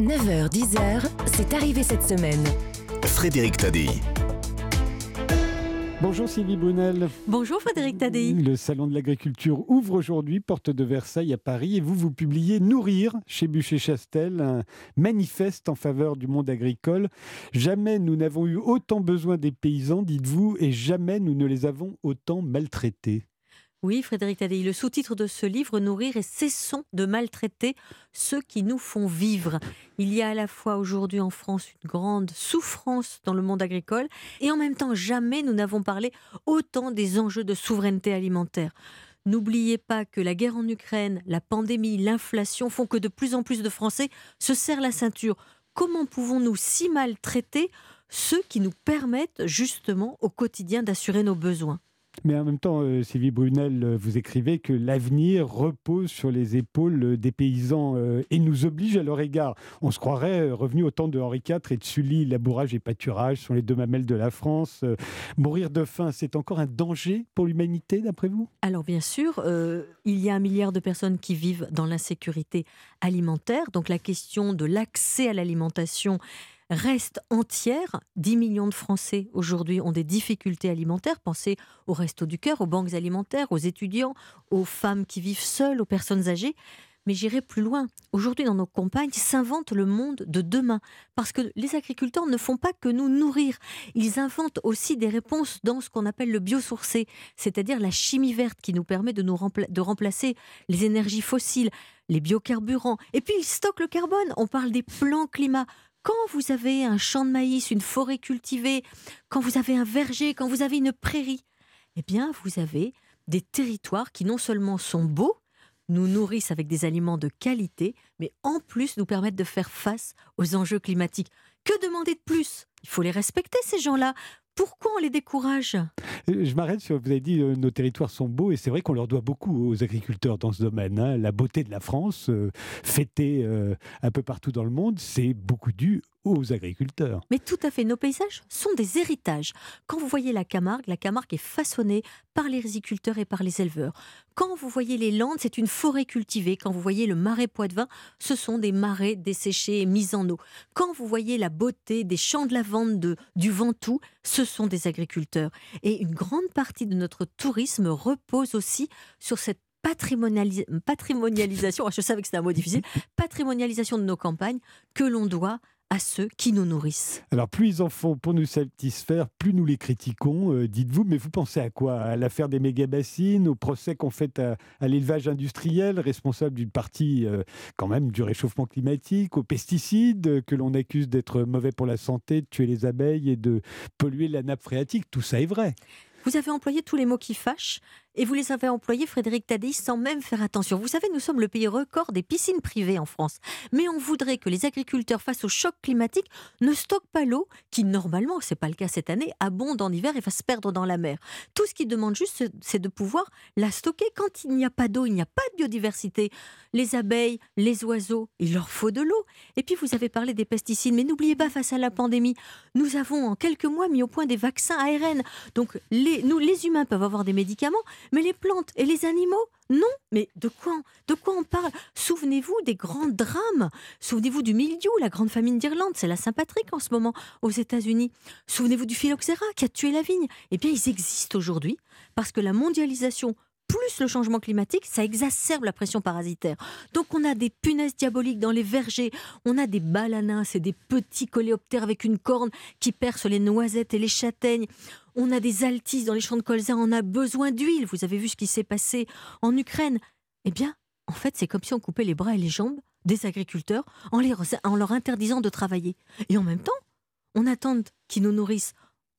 9h-10h, c'est arrivé cette semaine. Frédéric Tadei. Bonjour Sylvie Brunel. Bonjour Frédéric Tadei. Le Salon de l'agriculture ouvre aujourd'hui, porte de Versailles à Paris, et vous, vous publiez Nourrir chez Bûcher-Chastel, un manifeste en faveur du monde agricole. Jamais nous n'avons eu autant besoin des paysans, dites-vous, et jamais nous ne les avons autant maltraités. Oui, Frédéric Tadei, le sous-titre de ce livre, Nourrir et cessons de maltraiter ceux qui nous font vivre. Il y a à la fois aujourd'hui en France une grande souffrance dans le monde agricole et en même temps jamais nous n'avons parlé autant des enjeux de souveraineté alimentaire. N'oubliez pas que la guerre en Ukraine, la pandémie, l'inflation font que de plus en plus de Français se serrent la ceinture. Comment pouvons-nous si maltraiter ceux qui nous permettent justement au quotidien d'assurer nos besoins? Mais en même temps, euh, Sylvie Brunel, euh, vous écrivez que l'avenir repose sur les épaules euh, des paysans et nous oblige à leur égard. On se croirait revenu au temps de Henri IV et de Sully. Labourage et pâturage sont les deux mamelles de la France. mourir de faim, c'est encore un danger pour l'humanité, d'après vous? Alors bien sûr, il y a un milliard de personnes qui vivent dans l'insécurité alimentaire. Donc la question de l'accès à l'alimentation reste entière. 10 millions de Français aujourd'hui ont des difficultés alimentaires. Pensez au Resto du Cœur, aux banques alimentaires, aux étudiants, aux femmes qui vivent seules, aux personnes âgées. Mais j'irai plus loin. Aujourd'hui, dans nos campagnes, s'invente le monde de demain. Parce que les agriculteurs ne font pas que nous nourrir. Ils inventent aussi des réponses dans ce qu'on appelle le biosourcé, c'est-à-dire la chimie verte qui nous permet de, nous de remplacer les énergies fossiles, les biocarburants. Et puis, ils stockent le carbone. On parle des plans climat quand vous avez un champ de maïs, une forêt cultivée, quand vous avez un verger, quand vous avez une prairie, eh bien, vous avez des territoires qui non seulement sont beaux, nous nourrissent avec des aliments de qualité, mais en plus nous permettent de faire face aux enjeux climatiques. Que demander de plus? Il faut les respecter, ces gens-là. Pourquoi on les décourage? Euh, Je m'arrête sur, vous avez dit, euh, nos territoires sont beaux, et c'est vrai qu'on leur doit beaucoup aux agriculteurs dans ce domaine. Hein. La beauté de la France, euh, fêtée un peu partout dans le monde, c'est beaucoup dû aux agriculteurs. Mais tout à fait, nos paysages sont des héritages. Quand vous voyez la Camargue, la Camargue est façonnée par les riziculteurs et par les éleveurs. Quand vous voyez les Landes, c'est une forêt cultivée. Quand vous voyez le marais Poitevin, ce sont des marais desséchés et mis en eau. Quand vous voyez la beauté des champs de lavande de, du Ventoux, ce sont des agriculteurs. Et une grande partie de notre tourisme repose aussi sur cette patrimonialisation, je savais que c'était un mot difficile, patrimonialisation de nos campagnes que l'on doit à ceux qui nous nourrissent. Alors plus ils en font pour nous satisfaire, plus nous les critiquons, euh, dites-vous, mais vous pensez à quoi? À l'affaire des méga-bassines, au procès qu'on fait à, l'élevage industriel, responsable d'une partie euh, quand même du réchauffement climatique, aux pesticides euh, que l'on accuse d'être mauvais pour la santé, de tuer les abeilles et de polluer la nappe phréatique, tout ça est vrai. Vous avez employé tous les mots qui fâchent et vous les avez employés, Frédéric Tadei, sans même faire attention. Vous savez, nous sommes le pays record des piscines privées en France. Mais on voudrait que les agriculteurs, face au choc climatique, ne stockent pas l'eau qui, normalement, c'est pas le cas cette année, abonde en hiver et va se perdre dans la mer. Tout ce qu'ils demandent juste, c'est de pouvoir la stocker. Quand il n'y a pas d'eau, il n'y a pas de biodiversité. Les abeilles, les oiseaux, il leur faut de l'eau. Et puis, vous avez parlé des pesticides, mais n'oubliez pas, face à la pandémie, nous avons en quelques mois mis au point des vaccins ARN. Donc, nous, les humains peuvent avoir des médicaments, mais les plantes et les animaux Non Mais de quoi, on parle? Souvenez-vous des grands drames. Souvenez-vous du mildiou, la grande famine d'Irlande, c'est la Saint-Patrick en ce moment aux États-Unis. Souvenez-vous du phylloxéra qui a tué la vigne. Eh bien, ils existent aujourd'hui parce que la mondialisation plus le changement climatique, ça exacerbe la pression parasitaire. Donc on a des punaises diaboliques dans les vergers, on a des balanas, c'est des petits coléoptères avec une corne qui percent les noisettes et les châtaignes. On a des altises dans les champs de colza, on a besoin d'huile. Vous avez vu ce qui s'est passé en Ukraine. Eh bien, en fait, c'est comme si on coupait les bras et les jambes des agriculteurs en, en leur interdisant de travailler. Et en même temps, on attend qu'ils nous nourrissent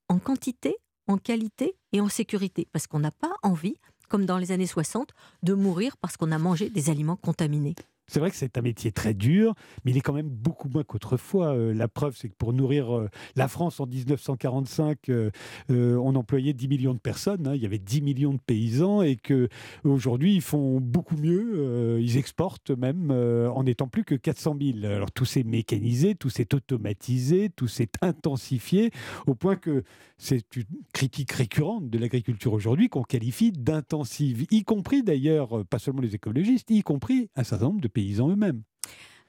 en quantité, en qualité et en sécurité, parce qu'on n'a pas envie comme dans les années 60, de mourir parce qu'on a mangé des aliments contaminés. C'est vrai que c'est un métier très dur, mais il est quand même beaucoup moins qu'autrefois. Euh, la preuve, c'est que pour nourrir euh, la France en 1945, euh, on employait 10 millions de personnes. Hein. il y avait 10 millions de paysans et que aujourd'hui, ils font beaucoup mieux. ils exportent même en n'étant plus que 400 000. Alors tout s'est mécanisé, tout s'est automatisé, tout s'est intensifié au point que c'est une critique récurrente de l'agriculture aujourd'hui qu'on qualifie d'intensive, y compris d'ailleurs, pas seulement les écologistes, y compris un certain nombre de paysans eux-mêmes.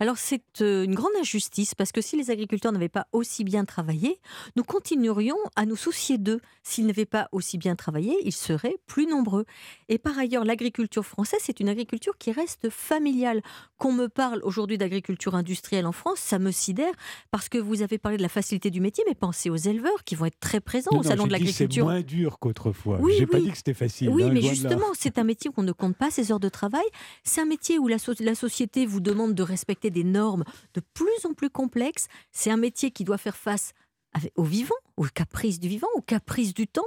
Alors c'est euh, une grande injustice parce que si les agriculteurs n'avaient pas aussi bien travaillé, nous continuerions à nous soucier d'eux. S'ils n'avaient pas aussi bien travaillé, ils seraient plus nombreux. Et par ailleurs, l'agriculture française, c'est une agriculture qui reste familiale. Qu'on me parle aujourd'hui d'agriculture industrielle en France, ça me sidère parce que vous avez parlé de la facilité du métier, mais pensez aux éleveurs qui vont être très présents au salon de l'agriculture. C'est moins dur qu'autrefois. Oui, J'ai pas dit que c'était facile. Oui, hein, mais justement, c'est un métier où on ne compte pas ses heures de travail. C'est un métier où la, so- la société vous demande de respecter des normes de plus en plus complexes. C'est un métier qui doit faire face au vivant, aux caprices du vivant, aux caprices du temps.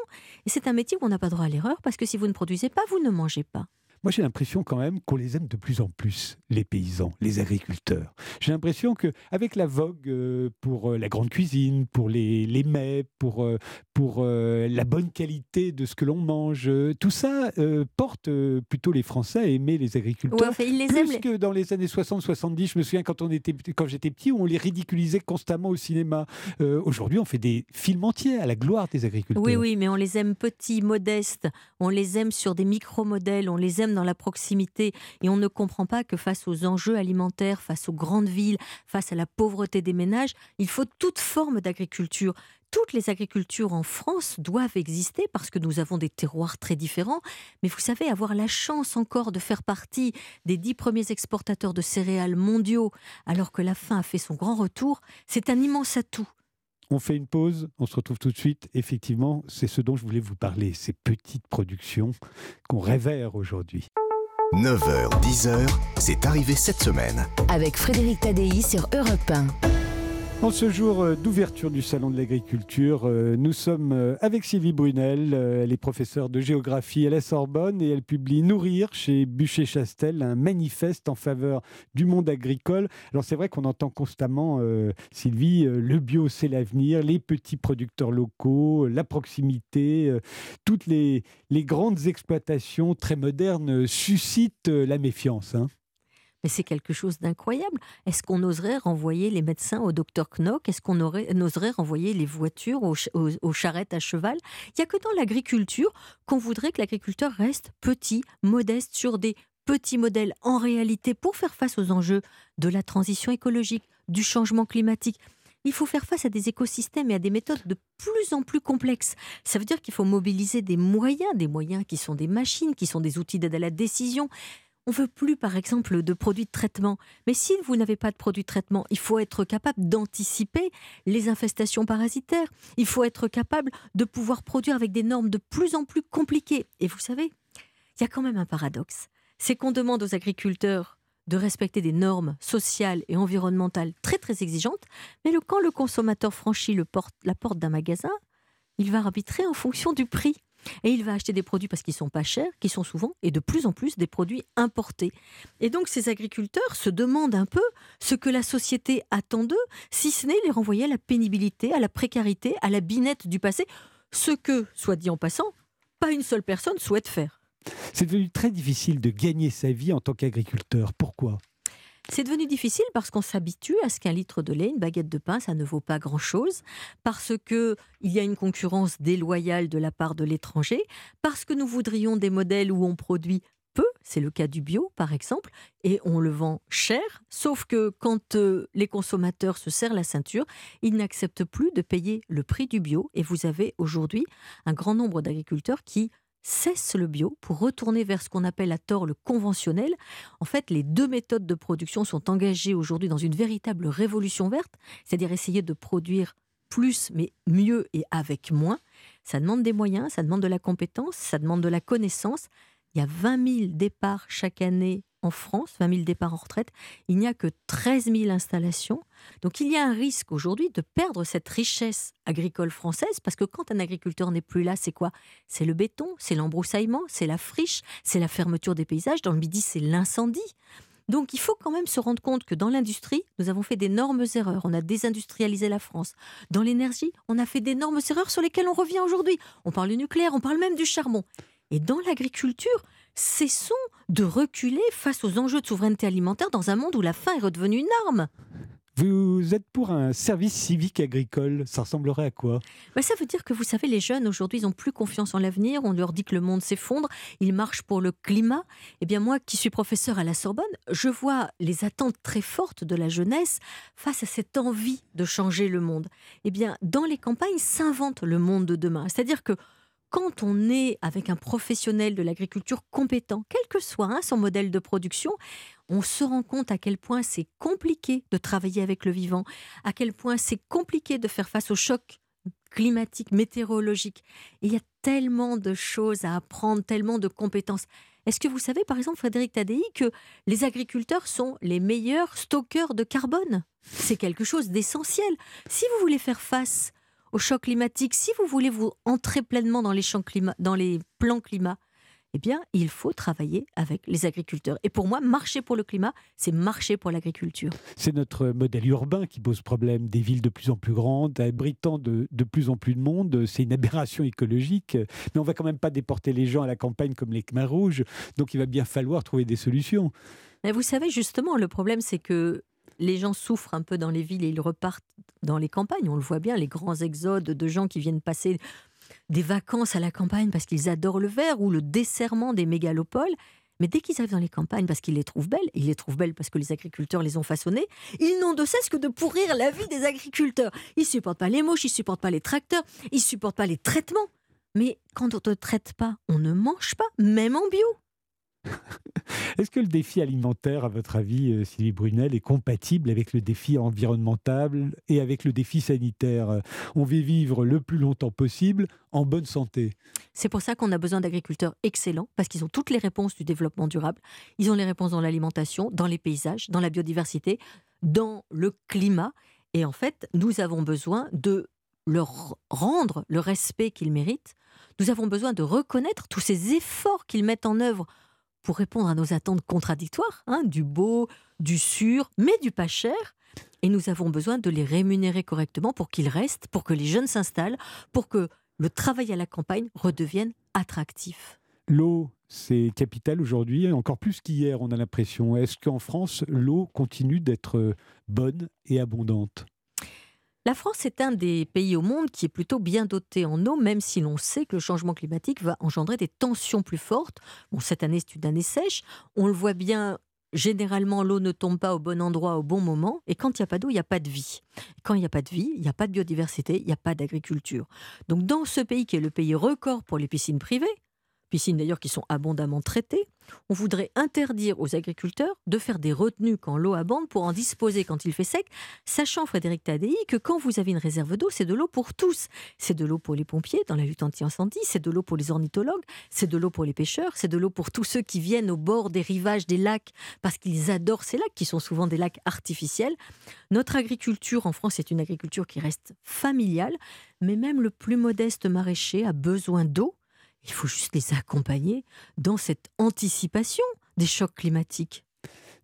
Et c'est un métier où on n'a pas droit à l'erreur parce que si vous ne produisez pas, vous ne mangez pas. Moi, j'ai l'impression quand même qu'on les aime de plus en plus, les paysans, les agriculteurs. J'ai l'impression que avec la vogue euh, pour euh, la grande cuisine, pour les, les mets, pour, euh, pour la bonne qualité de ce que l'on mange, tout ça porte plutôt les Français à aimer les Ouais, agriculteurs. enfin, ils les aiment. Plus les- que dans les années 60-70, je me souviens quand, on était, quand j'étais petit, où on les ridiculisait constamment au cinéma. Euh, Aujourd'hui, on fait des films entiers à la gloire des agriculteurs. Oui, oui, mais on les aime petits, modestes, on les aime sur des micro-modèles, on les aime dans la proximité et on ne comprend pas que face aux enjeux alimentaires, face aux grandes villes, face à la pauvreté des ménages, il faut toute forme d'agriculture. Toutes les agricultures en France doivent exister parce que nous avons des terroirs très différents. Mais vous savez, avoir la chance encore de faire partie des dix premiers exportateurs de céréales mondiaux, alors que la faim a fait son grand retour, c'est un immense atout. On fait une pause, on se retrouve tout de suite. Effectivement, c'est ce dont je voulais vous parler, ces petites productions qu'on révère aujourd'hui. 9h, 10h, c'est arrivé cette semaine. Avec Frédéric Tadei sur Europe 1. En ce jour euh, d'ouverture du Salon de l'Agriculture, euh, nous sommes euh, avec Sylvie Brunel. Elle est professeure de géographie à la Sorbonne et elle publie Nourrir chez Bûcher-Chastel, un manifeste en faveur du monde agricole. Alors c'est vrai qu'on entend constamment, Sylvie, le bio c'est l'avenir, les petits producteurs locaux, la proximité, toutes les, grandes exploitations très modernes suscitent la méfiance. hein. Mais c'est quelque chose d'incroyable. Est-ce qu'on oserait renvoyer les médecins au docteur Knock? Est-ce qu'on oserait renvoyer les voitures aux- aux charrettes à cheval? Il n'y a que dans l'agriculture qu'on voudrait que l'agriculteur reste petit, modeste, sur des petits modèles en réalité pour faire face aux enjeux de la transition écologique, du changement climatique. Il faut faire face à des écosystèmes et à des méthodes de plus en plus complexes. Ça veut dire qu'il faut mobiliser des moyens, des moyens qui sont des machines, qui sont des outils d'aide à la décision, on veut plus, par exemple, de produits de traitement. Mais si vous n'avez pas de produits de traitement, il faut être capable d'anticiper les infestations parasitaires. Il faut être capable de pouvoir produire avec des normes de plus en plus compliquées. Et vous savez, il y a quand même un paradoxe. C'est qu'on demande aux agriculteurs de respecter des normes sociales et environnementales très très exigeantes, mais quand le consommateur franchit la porte d'un magasin, il va arbitrer en fonction du prix. Et il va acheter des produits parce qu'ils sont pas chers, qui sont souvent et de plus en plus des produits importés. Et donc ces agriculteurs se demandent un peu ce que la société attend d'eux, si ce n'est les renvoyer à la pénibilité, à la précarité, à la binette du passé, ce que, soit dit en passant, pas une seule personne souhaite faire. C'est devenu très difficile de gagner sa vie en tant qu'agriculteur. Pourquoi? C'est devenu difficile parce qu'on s'habitue à ce qu'un litre de lait, une baguette de pain, ça ne vaut pas grand-chose, parce que il y a une concurrence déloyale de la part de l'étranger, parce que nous voudrions des modèles où on produit peu, c'est le cas du bio par exemple, et on le vend cher, sauf que quand euh, les consommateurs se serrent la ceinture, ils n'acceptent plus de payer le prix du bio, et vous avez aujourd'hui un grand nombre d'agriculteurs qui cessent le bio pour retourner vers ce qu'on appelle à tort le conventionnel, en fait, les deux méthodes de production sont engagées aujourd'hui dans une véritable révolution verte, c'est-à-dire essayer de produire plus, mais mieux et avec moins. Ça demande des moyens, ça demande de la compétence, ça demande de la connaissance. Il y a 20 000 départs chaque année en France, 20 000 départs en retraite. Il n'y a que 13 000 installations. Donc il y a un risque aujourd'hui de perdre cette richesse agricole française parce que quand un agriculteur n'est plus là, c'est quoi? C'est le béton, c'est l'embroussaillement, c'est la friche, c'est la fermeture des paysages. Dans le Midi, c'est l'incendie. Donc il faut quand même se rendre compte que dans l'industrie, nous avons fait d'énormes erreurs. On a désindustrialisé la France. Dans l'énergie, on a fait d'énormes erreurs sur lesquelles on revient aujourd'hui. On parle du nucléaire, on parle même du charbon. Et dans l'agriculture, cessons de reculer face aux enjeux de souveraineté alimentaire dans un monde où la faim est redevenue une arme. Vous êtes pour un service civique agricole. Ça ressemblerait à quoi? Bah, Ça veut dire que vous savez, les jeunes aujourd'hui, ils n'ont plus confiance en l'avenir. On leur dit que le monde s'effondre. Ils marchent pour le climat. Eh bien, moi qui suis professeur à la Sorbonne, je vois les attentes très fortes de la jeunesse face à cette envie de changer le monde. Eh bien, dans les campagnes s'invente le monde de demain. C'est-à-dire que quand on est avec un professionnel de l'agriculture compétent, quel que soit hein, son modèle de production, on se rend compte à quel point c'est compliqué de travailler avec le vivant, à quel point c'est compliqué de faire face aux chocs climatiques, météorologiques. il y a tellement de choses à apprendre, tellement de compétences. Est-ce que vous savez, par exemple, Frédéric Tadei, que les agriculteurs sont les meilleurs stockeurs de carbone? C'est quelque chose d'essentiel. Si vous voulez faire face au choc climatique, si vous voulez vous entrer pleinement dans les, champs climat, dans les plans climat, eh bien, il faut travailler avec les agriculteurs. Et pour moi, marcher pour le climat, c'est marcher pour l'agriculture. C'est notre modèle urbain qui pose problème. Des villes de plus en plus grandes, abritant de, de plus en plus de monde. C'est une aberration écologique. Mais on va quand même pas déporter les gens à la campagne comme les Khmer rouges. Donc il va bien falloir trouver des solutions. Mais vous savez, justement, le problème, c'est que les gens souffrent un peu dans les villes et ils repartent dans les campagnes. On le voit bien, les grands exodes de gens qui viennent passer des vacances à la campagne parce qu'ils adorent le verre ou le desserrement des mégalopoles. Mais dès qu'ils arrivent dans les campagnes parce qu'ils les trouvent belles, ils les trouvent belles parce que les agriculteurs les ont façonnées, ils n'ont de cesse que de pourrir la vie des agriculteurs. Ils supportent pas les mouches, ils supportent pas les tracteurs, ils supportent pas les traitements. Mais quand on ne traite pas, on ne mange pas, même en bio. Est-ce que le défi alimentaire, à votre avis, euh, Sylvie Brunel, est compatible avec le défi environnemental et avec le défi sanitaire? On veut vivre le plus longtemps possible en bonne santé. C'est pour ça qu'on a besoin d'agriculteurs excellents, parce qu'ils ont toutes les réponses du développement durable. Ils ont les réponses dans l'alimentation, dans les paysages, dans la biodiversité, dans le climat. Et en fait, nous avons besoin de leur rendre le respect qu'ils méritent. Nous avons besoin de reconnaître tous ces efforts qu'ils mettent en œuvre pour répondre à nos attentes contradictoires, hein, du beau, du sûr, mais du pas cher. Et nous avons besoin de les rémunérer correctement pour qu'ils restent, pour que les jeunes s'installent, pour que le travail à la campagne redevienne attractif. L'eau, c'est capital aujourd'hui, encore plus qu'hier, on a l'impression. Est-ce qu'en France, l'eau continue d'être bonne et abondante? La France est un des pays au monde qui est plutôt bien doté en eau, même si l'on sait que le changement climatique va engendrer des tensions plus fortes. Bon, cette année, c'est une année sèche. On le voit bien généralement, l'eau ne tombe pas au bon endroit au bon moment. Et quand il n'y a pas d'eau, il n'y a pas de vie. Quand il n'y a pas de vie, il n'y a pas de biodiversité, il n'y a pas d'agriculture. Donc, dans ce pays qui est le pays record pour les piscines privées, piscines d'ailleurs qui sont abondamment traitées, on voudrait interdire aux agriculteurs de faire des retenues quand l'eau abonde pour en disposer quand il fait sec, sachant, Frédéric Tadei, que quand vous avez une réserve d'eau, c'est de l'eau pour tous. C'est de l'eau pour les pompiers dans la lutte anti-incendie, c'est de l'eau pour les ornithologues, c'est de l'eau pour les pêcheurs, c'est de l'eau pour tous ceux qui viennent au bord des rivages des lacs parce qu'ils adorent ces lacs, qui sont souvent des lacs artificiels. Notre agriculture en France est une agriculture qui reste familiale, mais même le plus modeste maraîcher a besoin d'eau il faut juste les accompagner dans cette anticipation des chocs climatiques.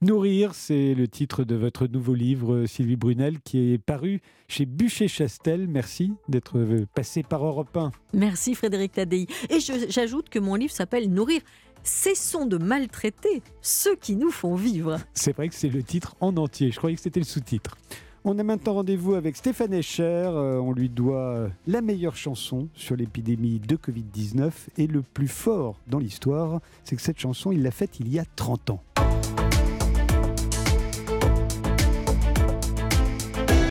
Nourrir, c'est le titre de votre nouveau livre, Sylvie Brunel, qui est paru chez Bûcher-Chastel. Merci d'être passé par Europe 1. Merci Frédéric Tadei. Et j'ajoute que mon livre s'appelle Nourrir. Cessons de maltraiter ceux qui nous font vivre. C'est vrai que c'est le titre en entier. Je croyais que c'était le sous-titre. On a maintenant rendez-vous avec Stéphane Escher. Euh, on lui doit la meilleure chanson sur l'épidémie de Covid-19. Et le plus fort dans l'histoire, c'est que cette chanson, il l'a faite il y a 30 ans.